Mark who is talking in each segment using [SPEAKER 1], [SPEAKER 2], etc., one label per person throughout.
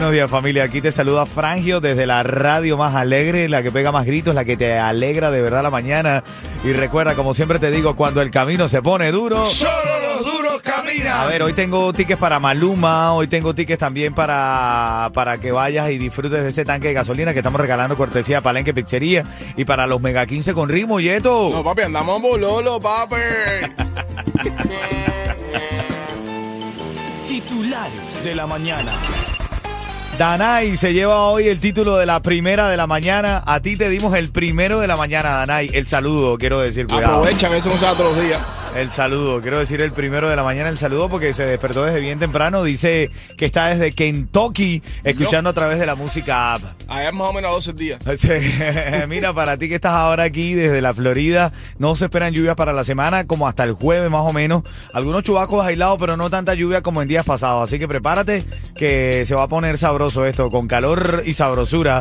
[SPEAKER 1] Buenos días familia, aquí te saluda Frangio desde la radio más alegre, la que pega más gritos, la que te alegra de verdad la mañana. Y recuerda, como siempre te digo, cuando el camino se pone duro...
[SPEAKER 2] Solo los duros caminan.
[SPEAKER 1] A ver, hoy tengo tickets para Maluma, hoy tengo tickets también para, para que vayas y disfrutes de ese tanque de gasolina que estamos regalando cortesía a Palenque Pizzería y para los Mega 15 con ritmo, Yeto.
[SPEAKER 3] No, papi, andamos bololo, papi.
[SPEAKER 1] Titulares de la mañana. Danay se lleva hoy el título de la primera de la mañana. A ti te dimos el primero de la mañana, Danay. El saludo, quiero decir, cuidado.
[SPEAKER 3] Aprovechan, eso no se da todos los días.
[SPEAKER 1] El saludo, quiero decir el primero de la mañana, el saludo porque se despertó desde bien temprano. Dice que está desde Kentucky escuchando a través de la música app.
[SPEAKER 3] Allá más o menos 12 días.
[SPEAKER 1] Mira, para ti que estás ahora aquí desde la Florida, no se esperan lluvias para la semana, como hasta el jueves más o menos. Algunos chubacos aislados, pero no tanta lluvia como en días pasados. Así que prepárate que se va a poner sabroso esto, con calor y sabrosura.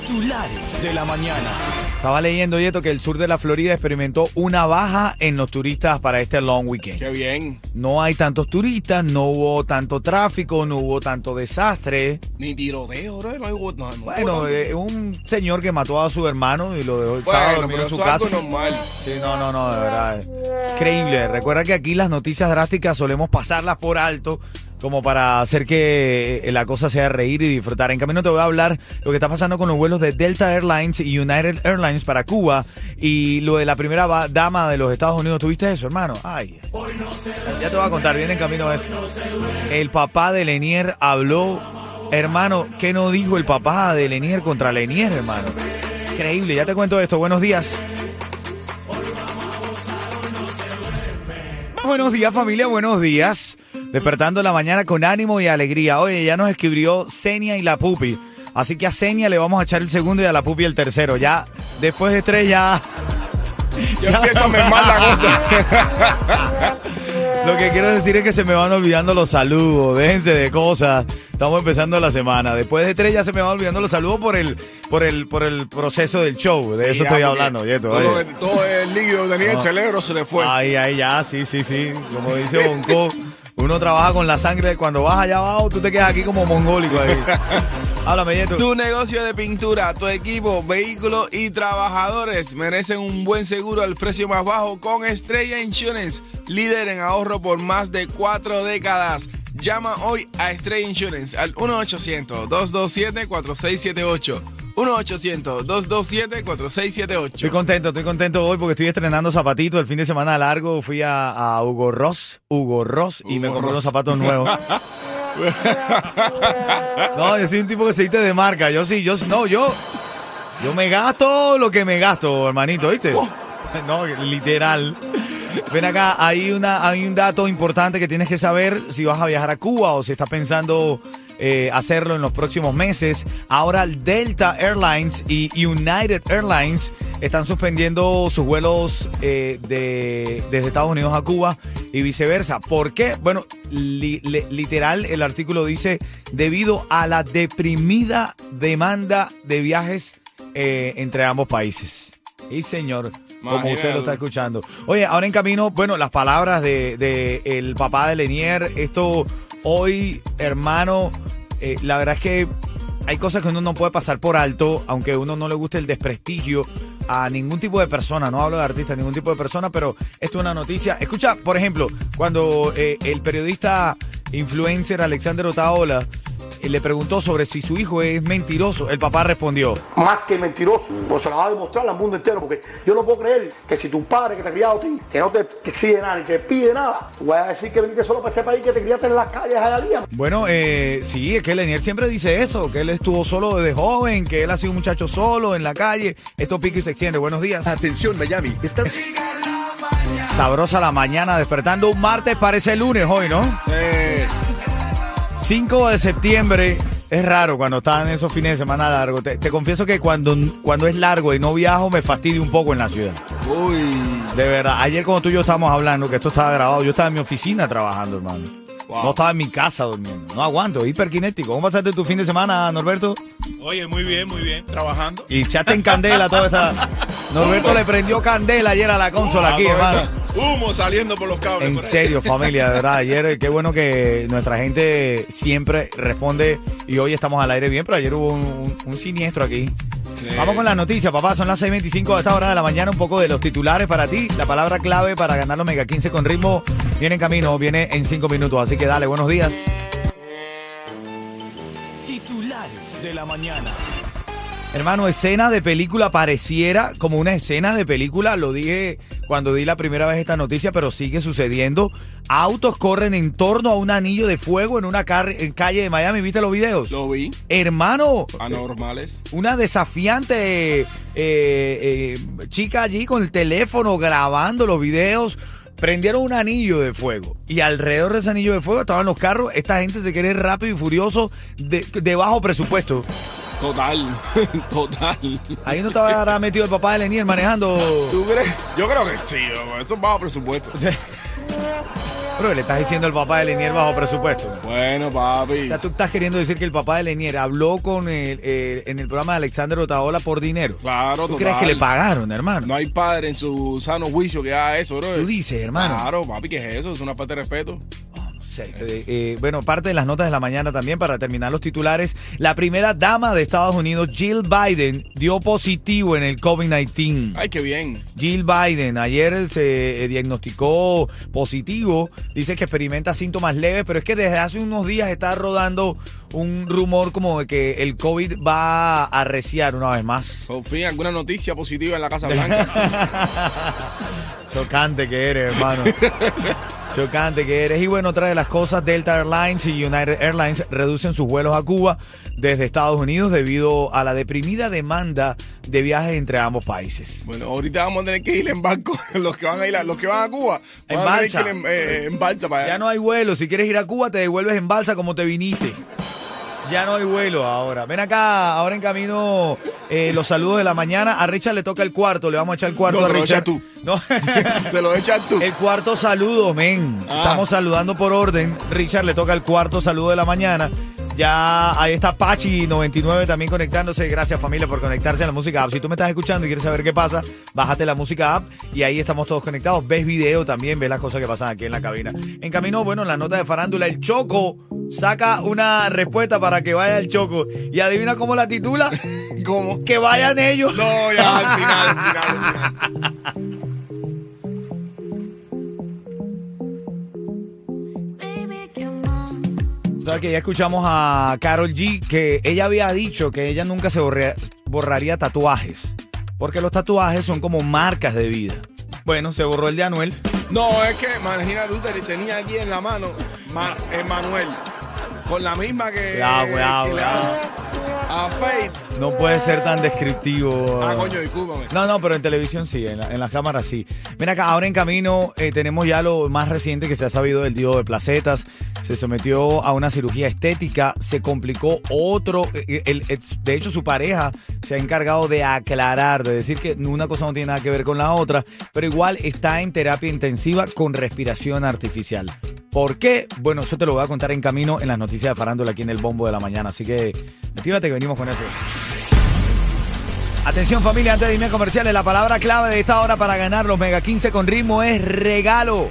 [SPEAKER 1] Titulares de la mañana. Estaba leyendo, Yeto, que el sur de la Florida experimentó una baja en los turistas para este long weekend.
[SPEAKER 3] Qué bien.
[SPEAKER 1] No hay tantos turistas, no hubo tanto tráfico, no hubo tanto desastre.
[SPEAKER 3] Ni tiroteo, bro. No no,
[SPEAKER 1] Bueno,
[SPEAKER 3] no,
[SPEAKER 1] eh, un señor que mató a su hermano y lo dejó estaba
[SPEAKER 3] Bueno,
[SPEAKER 1] dormido
[SPEAKER 3] pero
[SPEAKER 1] en su casa.
[SPEAKER 3] algo normal.
[SPEAKER 1] Sí, no, no, no, de verdad. eh. Increíble. Recuerda que aquí las noticias drásticas solemos pasarlas por alto como para hacer que eh, la cosa sea reír y disfrutar. En camino te voy a hablar lo que está pasando con los vuelos de Delta Airlines y United Airlines para Cuba y lo de la primera dama de los Estados Unidos. ¿Tuviste eso, hermano? Ay. Ya te voy a contar, viene en camino eso. El papá de Lenier habló, hermano, ¿qué no dijo el papá de Lenier contra Lenier, hermano? Increíble, ya te cuento esto. Buenos días. Buenos días familia, buenos días. Despertando la mañana con ánimo y alegría. Oye, ya nos escribió Senia y la Pupi. Así que a Senia le vamos a echar el segundo y a la Pupi el tercero. Ya, después de tres ya...
[SPEAKER 3] Ya empieza a mermar la cosa.
[SPEAKER 1] Lo que quiero decir es que se me van olvidando los saludos. Déjense de cosas. Estamos empezando la semana. Después de tres ya se me van olvidando los saludos por el, por el, por el proceso del show. De eso
[SPEAKER 3] Ya,
[SPEAKER 1] estoy hablando, Yeto.
[SPEAKER 3] Todo, el líquido que tenía el cerebro se le fue.
[SPEAKER 1] Ay, ay, ya, sí, sí, sí. Como dice Bonco, uno trabaja con la sangre. Cuando vas allá abajo, tú te quedas aquí como mongólico ahí. Háblame, Yeto.
[SPEAKER 3] Tu negocio de pintura, tu equipo, vehículos y trabajadores merecen un buen seguro al precio más bajo con Estrella Insurance, líder en ahorro por más de cuatro décadas. Llama hoy a Estrella Insurance al 1-800-227-4678. 1-800-227-4678.
[SPEAKER 1] Estoy contento, estoy contento hoy porque estoy estrenando zapatitos. El fin de semana largo fui a, a Hugo Ross, Hugo Ross, y me compré unos zapatos nuevos. No, yo soy un tipo que se viste de marca. Yo sí, yo no, yo, yo me gasto lo que me gasto, hermanito, ¿viste? No, literal. Ven acá, hay una, hay un dato importante que tienes que saber si vas a viajar a Cuba o si estás pensando eh, hacerlo en los próximos meses. Ahora Delta Airlines y United Airlines están suspendiendo sus vuelos eh, de, desde Estados Unidos a Cuba y viceversa. ¿Por qué? Bueno, li- literal el artículo dice debido a la deprimida demanda de viajes eh, entre ambos países. Y señor, como usted lo está escuchando. Oye, ahora en camino, bueno, las palabras de, de el papá de Lenier, esto hoy, hermano, eh, la verdad es que hay cosas que uno no puede pasar por alto, aunque a uno no le guste el desprestigio a ningún tipo de persona, no hablo de artista, ningún tipo de persona, pero esto es una noticia. Escucha, por ejemplo, cuando eh, el periodista influencer Alexander Otaola le preguntó sobre si su hijo es mentiroso. El papá respondió,
[SPEAKER 4] más que mentiroso, pues se la va a demostrar al mundo entero, porque yo no puedo creer que si tu padre que te ha criado a ti, que no te exige nada ni te pide nada, tú vas a decir que viniste solo para este país que te criaste en las calles allá día.
[SPEAKER 1] bueno, eh, sí, es que Lenier siempre dice eso, que él estuvo solo desde joven, que él ha sido un muchacho solo en la calle. Esto pica y se extiende. Buenos días.
[SPEAKER 5] Atención Miami, estás...
[SPEAKER 1] Sabrosa la mañana, despertando un martes, parece lunes hoy, ¿no?
[SPEAKER 3] Eh,
[SPEAKER 1] 5 de septiembre. Es raro cuando están esos fines de semana largos. Te, te confieso que cuando, cuando es largo y no viajo me fastidio un poco en la ciudad.
[SPEAKER 3] uy.
[SPEAKER 1] De verdad. Ayer cuando tú y yo estábamos hablando, que esto estaba grabado, yo estaba en mi oficina trabajando, hermano.
[SPEAKER 3] Wow.
[SPEAKER 1] No estaba en mi casa durmiendo. No aguanto, hiperkinético. ¿Cómo pasaste tu fin de semana, Norberto?
[SPEAKER 6] Oye, muy bien, muy bien. Trabajando.
[SPEAKER 1] Y echaste en candela toda esta... Norberto le prendió candela ayer a la consola aquí, hermano.
[SPEAKER 6] Humo saliendo por los cables.
[SPEAKER 1] En serio, familia, de verdad. Ayer, eh, qué bueno que nuestra gente siempre responde y hoy estamos al aire bien, pero ayer hubo un, un- un siniestro aquí. Vamos con la noticia, papá. Son las 6.25 de esta hora de la mañana. Un poco de los titulares para ti. La palabra clave para ganar los Mega 15 con ritmo viene en camino, viene en 5 minutos. Así que dale, buenos días. Titulares de la mañana. Hermano, escena de película pareciera como una escena de película. Lo dije cuando di la primera vez esta noticia, pero sigue sucediendo. Autos corren en torno a un anillo de fuego en una en calle de Miami. ¿Viste los videos?
[SPEAKER 3] Lo vi.
[SPEAKER 1] Hermano,
[SPEAKER 3] Anormales.
[SPEAKER 1] una desafiante eh, eh, chica allí con el teléfono grabando los videos. Prendieron un anillo de fuego y alrededor de ese anillo de fuego estaban los carros. Esta gente se quiere rápido y furioso de, de bajo presupuesto.
[SPEAKER 3] Total. Total.
[SPEAKER 1] Ahí no estaba metido el papá de Lenier manejando.
[SPEAKER 3] ¿Tú crees? Yo creo que sí. Eso es bajo presupuesto.
[SPEAKER 1] Bro, le estás diciendo al papá de Lenier bajo presupuesto.
[SPEAKER 3] Bueno,
[SPEAKER 1] O
[SPEAKER 3] papi.
[SPEAKER 1] sea, tú estás queriendo decir que el papá de Lenier habló con el, eh, en el programa de Alexander Otaola por dinero.
[SPEAKER 3] Claro,
[SPEAKER 1] ¿Tú
[SPEAKER 3] total.
[SPEAKER 1] crees que le pagaron, hermano?
[SPEAKER 3] No hay padre en su sano juicio que haga eso, bro.
[SPEAKER 1] Tú dices, hermano.
[SPEAKER 3] Claro, papi, ¿qué es eso? Es una falta de respeto.
[SPEAKER 1] Eh, eh, bueno, parte de las notas de la mañana también para terminar los titulares. La primera dama de Estados Unidos, Jill Biden, dio positivo en el COVID-19.
[SPEAKER 3] Ay, qué bien.
[SPEAKER 1] Jill Biden ayer se eh, diagnosticó positivo, dice que experimenta síntomas leves, pero es que desde hace unos días está rodando un rumor como de que el COVID va a arreciar una vez más.
[SPEAKER 3] Fin, alguna noticia positiva en la Casa Blanca.
[SPEAKER 1] Chocante que eres, hermano. Chocante que eres. Y bueno, otra de las cosas, Delta Airlines y United Airlines reducen sus vuelos a Cuba desde Estados Unidos debido a la deprimida demanda de viajes entre ambos países.
[SPEAKER 3] bueno, ahorita vamos a tener que ir en barco. Los que van a ir a, los que van a Cuba.
[SPEAKER 1] En
[SPEAKER 3] van a tener
[SPEAKER 1] balsa.
[SPEAKER 3] que ir en, eh, en balsa para allá.
[SPEAKER 1] Ya no hay vuelo. Si quieres ir a Cuba, te devuelves en balsa como te viniste. Ya no hay vuelo ahora. Ven acá, ahora en camino eh, los saludos de la mañana. A Richard le toca el cuarto. Le vamos a echar el cuarto
[SPEAKER 3] No,
[SPEAKER 1] a
[SPEAKER 3] te lo
[SPEAKER 1] Richard.
[SPEAKER 3] echas tú.
[SPEAKER 1] No.
[SPEAKER 3] Se lo echas tú.
[SPEAKER 1] El cuarto saludo, men.
[SPEAKER 3] Ah.
[SPEAKER 1] Estamos saludando por orden. Richard le toca el cuarto saludo de la mañana. Ya ahí está Pachi99 también conectándose. Gracias familia por conectarse a la música app. Si tú me estás escuchando y quieres saber qué pasa, bájate la música app y ahí estamos todos conectados. Ves video también, ves las cosas que pasan aquí en la cabina. En camino, bueno, en la nota de farándula, el Choco saca una respuesta para que vaya el Choco. Y adivina cómo la titula.
[SPEAKER 3] ¿Cómo?
[SPEAKER 1] Que vayan ellos.
[SPEAKER 3] No, ya al final, al final, al final.
[SPEAKER 1] sabes que ya escuchamos a Carol G que ella había dicho que ella nunca se borrea- borraría tatuajes. Porque los tatuajes son como marcas de vida. Bueno, se borró el de Anuel.
[SPEAKER 3] No, es que, imagina tú, te tenía aquí en la mano Ma- Emanuel. Con la misma que,
[SPEAKER 1] Cuidado, cuidado,
[SPEAKER 3] que le
[SPEAKER 1] cuidado.
[SPEAKER 3] da a Faith.
[SPEAKER 1] No puede ser tan descriptivo.
[SPEAKER 3] Ah, coño, discúlpame.
[SPEAKER 1] No, no, pero en televisión sí, en, la- en las cámaras sí. Ven acá, ahora en camino eh, tenemos ya lo más reciente que se ha sabido del Diego de Placetas. Se sometió a una cirugía estética, se complicó otro. eh, el- el- de hecho, su pareja se ha encargado de aclarar, de decir que una cosa no tiene nada que ver con la otra, pero igual está en terapia intensiva con respiración artificial. ¿Por qué? Bueno, eso te lo voy a contar en camino en las noticias de Farándula aquí en el Bombo de la Mañana. Así que, actívate que venimos con eso. Atención familia, antes de irme a comerciales, la palabra clave de esta hora para ganar los Mega 15 con ritmo es regalo.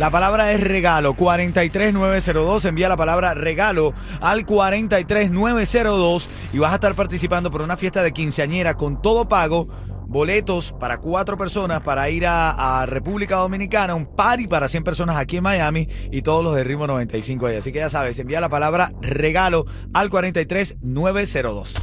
[SPEAKER 1] La palabra es regalo, 43902, envía la palabra regalo al 43902 y vas a estar participando por una fiesta de quinceañera con todo pago boletos para cuatro personas para ir a, a República Dominicana, un party para 100 personas aquí en Miami y todos los de Ritmo 95 ahí. Así que ya sabes, envía la palabra regalo al 43902.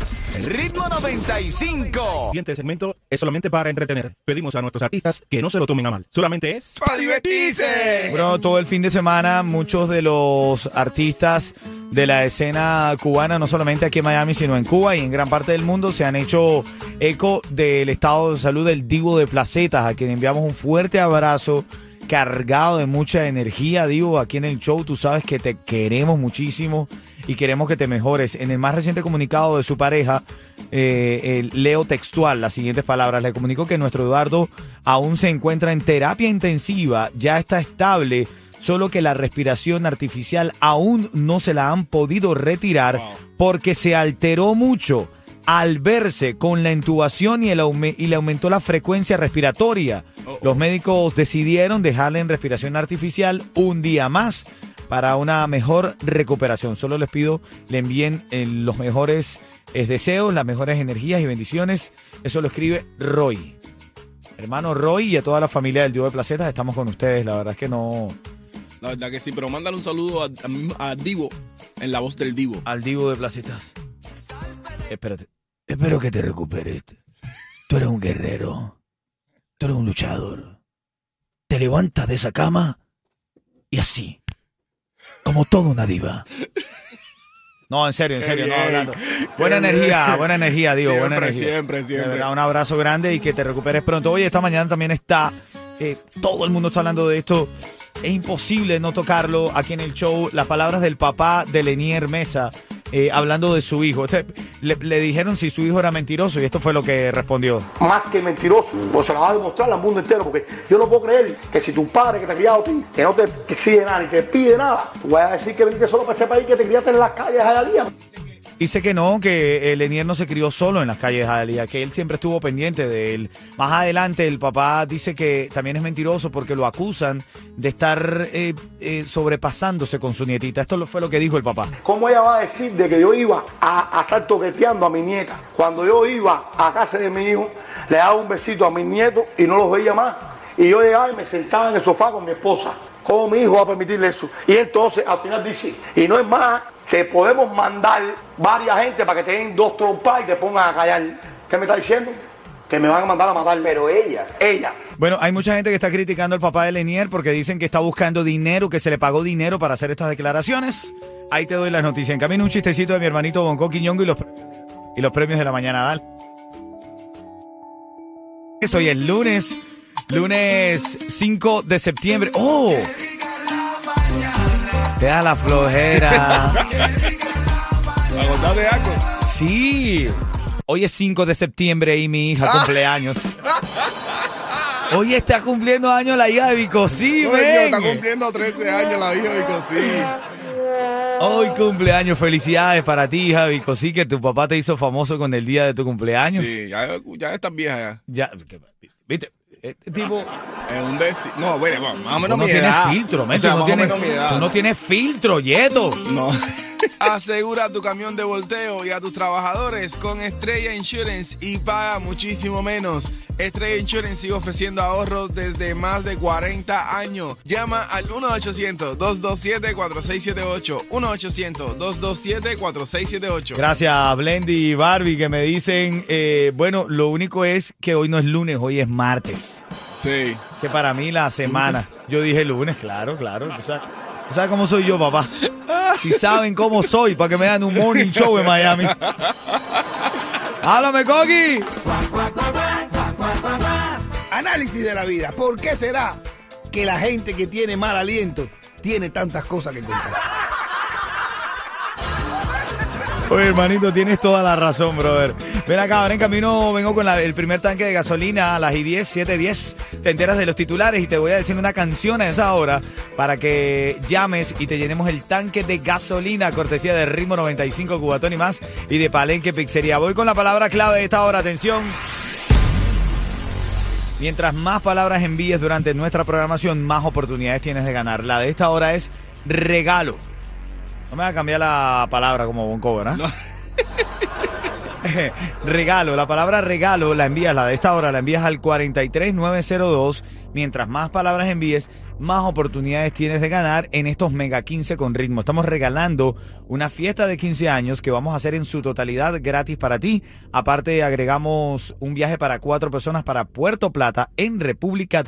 [SPEAKER 5] Ritmo 95.
[SPEAKER 7] siguiente segmento es solamente para entretener. Pedimos a nuestros artistas que no se lo tomen a mal. Solamente es...
[SPEAKER 3] ¡Para divertirse!
[SPEAKER 1] Bueno, todo el fin de semana muchos de los artistas de la escena cubana, no solamente aquí en Miami, sino en Cuba y en gran parte del mundo, se han hecho eco del estado de salud del Divo de Placetas, a quien enviamos un fuerte abrazo cargado de mucha energía, Divo, aquí en el show. Tú sabes que te queremos muchísimo y queremos que te mejores. En el más reciente comunicado de su pareja, eh, el leo textual las siguientes palabras. Le comunicó que nuestro Eduardo aún se encuentra en terapia intensiva, ya está estable, solo que la respiración artificial aún no se la han podido retirar porque se alteró mucho al verse con la intubación y, el aume- y le aumentó la frecuencia respiratoria. Los médicos decidieron dejarle en respiración artificial un día más para una mejor recuperación. Solo les pido le envíen eh, los mejores eh, deseos, las mejores energías y bendiciones. Eso lo escribe Roy. Hermano Roy y a toda la familia del Dios de Placetas, estamos con ustedes. La verdad es que no.
[SPEAKER 6] La verdad que sí, pero mándale un saludo a, a- a Divo, en la voz del Divo.
[SPEAKER 1] Al Divo de Placetas. Espérate. Espero que te recuperes. Tú eres un guerrero. Tú eres un luchador. Te levantas de esa cama y así. Como toda una diva. No, en serio, en serio, no hablando. Buena
[SPEAKER 6] bien.
[SPEAKER 1] energía, buena energía, buena
[SPEAKER 6] Siempre,
[SPEAKER 1] energía.
[SPEAKER 6] siempre,
[SPEAKER 1] De
[SPEAKER 6] siempre.
[SPEAKER 1] verdad, un abrazo grande y que te recuperes pronto. Oye, esta mañana también está, eh, todo el mundo está hablando de esto. Es imposible no tocarlo aquí en el show. Las palabras del papá de Lenier Mesa eh, hablando de su hijo. Este, le, dijeron si su hijo era mentiroso y esto fue lo que respondió.
[SPEAKER 4] más que mentiroso, pues se la va a demostrar al mundo entero, porque yo no puedo creer que si tu padre que te ha criado a ti, que no te exige nada ni te pide nada, tú vas a decir que viniste solo para este país, que te criaste en las calles allá día.
[SPEAKER 1] Dice que no, que Lenier no se crió solo en las calles de Jalía, que él siempre estuvo pendiente de él. Más adelante, el papá dice que también es mentiroso porque lo acusan de estar eh, eh, sobrepasándose con su nietita. Esto fue lo que dijo el papá.
[SPEAKER 4] ¿Cómo ella va a decir de que yo iba a, a estar toqueteando a mi nieta? Cuando yo iba a casa de mi hijo, le daba un besito a mis nietos y no los veía más. Y yo llegaba y me sentaba en el sofá con mi esposa. ¿Cómo mi hijo va a permitirle eso? Y entonces al final dice, y no es más, te podemos mandar varias gente para que te den dos trompas y te pongan a callar. ¿Qué me está diciendo? Que me van a mandar a matar. Pero ella. Ella.
[SPEAKER 1] Bueno, hay mucha gente que está criticando al papá de Lenier porque dicen que está buscando dinero, que se le pagó dinero para hacer estas declaraciones. Ahí te doy las noticias. En camino un chistecito de mi hermanito Bonco Quiñongo y los, y los premios de la mañana. Dale. Hoy es lunes, lunes 5 de septiembre. ¡Oh! Te da la flojera.
[SPEAKER 6] De algo.
[SPEAKER 1] Sí. Hoy es 5 de septiembre y mi hija cumpleaños. Hoy está cumpliendo años la hija de Vicosí,
[SPEAKER 6] Coño, está cumpliendo 13 años la hija de Cosí.
[SPEAKER 1] Hoy cumpleaños, felicidades para ti, hija de Vicosí, que tu papá te hizo famoso con el día de tu cumpleaños.
[SPEAKER 6] Sí, ya, ya estás vieja
[SPEAKER 1] Ya,
[SPEAKER 6] ya.
[SPEAKER 1] viste, este tipo,
[SPEAKER 6] Es un deci... No, bueno, más o menos
[SPEAKER 1] no
[SPEAKER 6] mi
[SPEAKER 1] tienes
[SPEAKER 6] edad.
[SPEAKER 1] filtro,
[SPEAKER 6] O
[SPEAKER 1] Messi,
[SPEAKER 6] sea,
[SPEAKER 1] tú no
[SPEAKER 6] o
[SPEAKER 1] tienes,
[SPEAKER 6] menos mi edad.
[SPEAKER 1] tú no tienes filtro, Yeto.
[SPEAKER 6] No.
[SPEAKER 3] Asegura tu camión de volteo y a tus trabajadores con Estrella Insurance y paga muchísimo menos. Estrella Insurance sigue ofreciendo ahorros desde más de 40 años. Llama al 1-800-227-4678. 1-800-227-4678.
[SPEAKER 1] Gracias, Blendy y Barbie, que me dicen, eh, bueno, lo único es que hoy no es lunes, hoy es martes.
[SPEAKER 6] Sí.
[SPEAKER 1] Que para mí la semana. Yo dije lunes, claro, claro. ¿Tú sabes, tú sabes cómo soy yo, papá? Si saben cómo soy, para que me hagan un morning show en Miami. ¡Háblame, Coqui!
[SPEAKER 2] Análisis de la vida. ¿Por qué será que la gente que tiene mal aliento tiene tantas cosas que contar?
[SPEAKER 1] Oye, hermanito, tienes toda la razón, brother. Ven acá, ahora en camino vengo con el primer tanque de gasolina a las I 10, 7, 10. Te enteras de los titulares y te voy a decir una canción a esa hora para que llames y te llenemos el tanque de gasolina, cortesía de Ritmo 95, Cubatón y más, y de Palenque Pizzería. Voy con la palabra clave de esta hora, atención. Mientras más palabras envíes durante nuestra programación, más oportunidades tienes de ganar. La de esta hora es regalo. No me va a cambiar la palabra como Bonco, ¿verdad? regalo, la palabra regalo la envías, la de esta hora la envías al 43902. Mientras más palabras envíes, más oportunidades tienes de ganar en estos Mega 15 con ritmo. Estamos regalando una fiesta de 15 años que vamos a hacer en su totalidad gratis para ti. Aparte, agregamos un viaje para cuatro personas para Puerto Plata en República